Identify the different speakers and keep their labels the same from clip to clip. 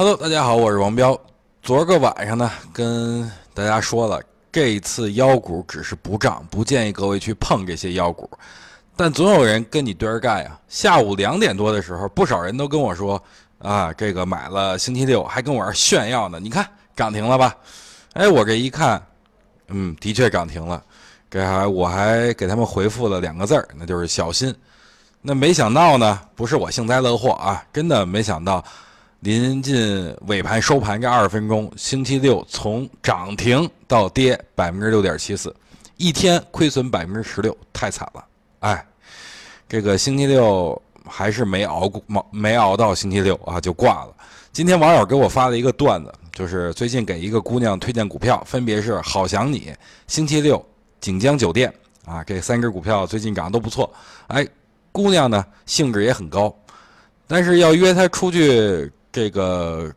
Speaker 1: Hello，大家好，我是王彪。昨儿个晚上呢，跟大家说了，这次妖股只是不涨，不建议各位去碰这些妖股。但总有人跟你对着干呀。下午两点多的时候，不少人都跟我说啊，这个买了星期六，还跟我这炫耀呢。你看涨停了吧？哎，我这一看，嗯，的确涨停了。这还我还给他们回复了两个字儿，那就是小心。那没想到呢，不是我幸灾乐祸啊，真的没想到。临近尾盘收盘这二十分钟，星期六从涨停到跌百分之六点七四，一天亏损百分之十六，太惨了！哎，这个星期六还是没熬过，没熬到星期六啊，就挂了。今天网友给我发了一个段子，就是最近给一个姑娘推荐股票，分别是好想你、星期六、锦江酒店啊，这三只股票最近涨得都不错。哎，姑娘呢兴致也很高，但是要约她出去。这个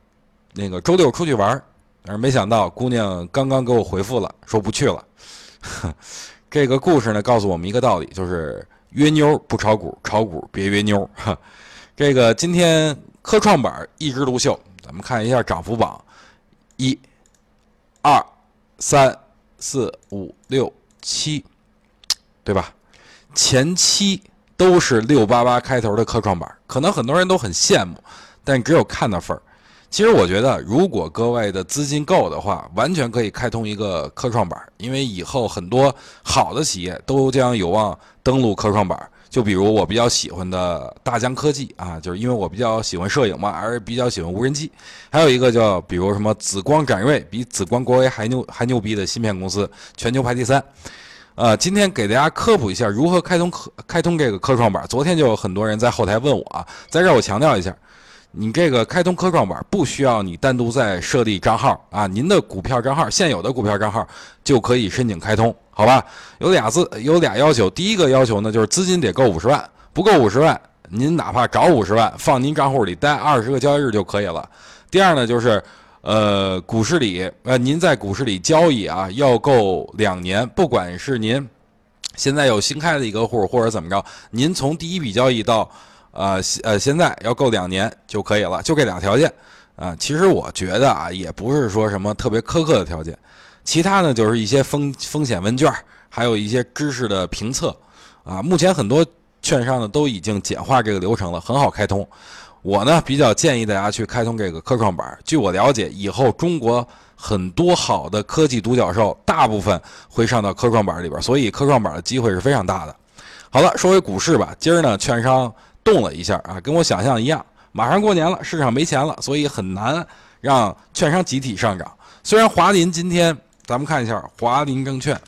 Speaker 1: 那个周六出去玩但是没想到姑娘刚刚给我回复了，说不去了。这个故事呢，告诉我们一个道理，就是约妞不炒股，炒股别约妞。哈 这个今天科创板一枝独秀，咱们看一下涨幅榜：一、二、三、四、五、六、七，对吧？前七都是六八八开头的科创板，可能很多人都很羡慕。但只有看的份儿。其实我觉得，如果各位的资金够的话，完全可以开通一个科创板，因为以后很多好的企业都将有望登陆科创板。就比如我比较喜欢的大疆科技啊，就是因为我比较喜欢摄影嘛，而比较喜欢无人机。还有一个叫，比如什么紫光展锐，比紫光国威还牛还牛逼的芯片公司，全球排第三。呃，今天给大家科普一下如何开通科开通这个科创板。昨天就有很多人在后台问我啊，在这儿我强调一下。你这个开通科创板不需要你单独再设立账号啊，您的股票账号现有的股票账号就可以申请开通，好吧？有俩字，有俩要求。第一个要求呢，就是资金得够五十万，不够五十万，您哪怕找五十万放您账户里待二十个交易日就可以了。第二呢，就是呃，股市里呃，您在股市里交易啊，要够两年，不管是您现在有新开的一个户，或者怎么着，您从第一笔交易到。呃，呃，现在要够两年就可以了，就这俩条件，啊，其实我觉得啊，也不是说什么特别苛刻的条件，其他呢就是一些风风险问卷，还有一些知识的评测，啊，目前很多券商呢都已经简化这个流程了，很好开通。我呢比较建议大家去开通这个科创板。据我了解，以后中国很多好的科技独角兽，大部分会上到科创板里边，所以科创板的机会是非常大的。好了，说回股市吧，今儿呢券商。动了一下啊，跟我想象一样，马上过年了，市场没钱了，所以很难让券商集体上涨。虽然华林今天，咱们看一下华林证券，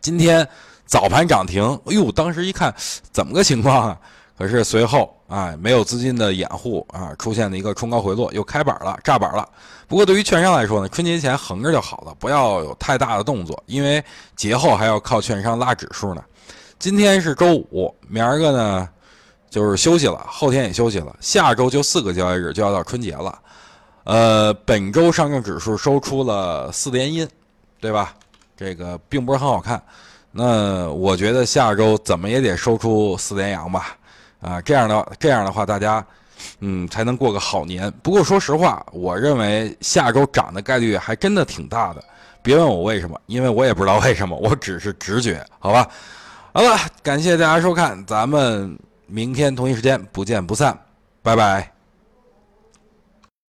Speaker 1: 今天早盘涨停，哎呦，当时一看怎么个情况啊？可是随后啊，没有资金的掩护啊，出现了一个冲高回落，又开板了，炸板了。不过对于券商来说呢，春节前横着就好了，不要有太大的动作，因为节后还要靠券商拉指数呢。今天是周五，明儿个呢？就是休息了，后天也休息了，下周就四个交易日就要到春节了。呃，本周上证指数收出了四连阴，对吧？这个并不是很好看。那我觉得下周怎么也得收出四连阳吧？啊，这样的这样的话，大家嗯才能过个好年。不过说实话，我认为下周涨的概率还真的挺大的。别问我为什么，因为我也不知道为什么，我只是直觉，好吧？好了，感谢大家收看，咱们。明天同一时间不见不散，拜拜。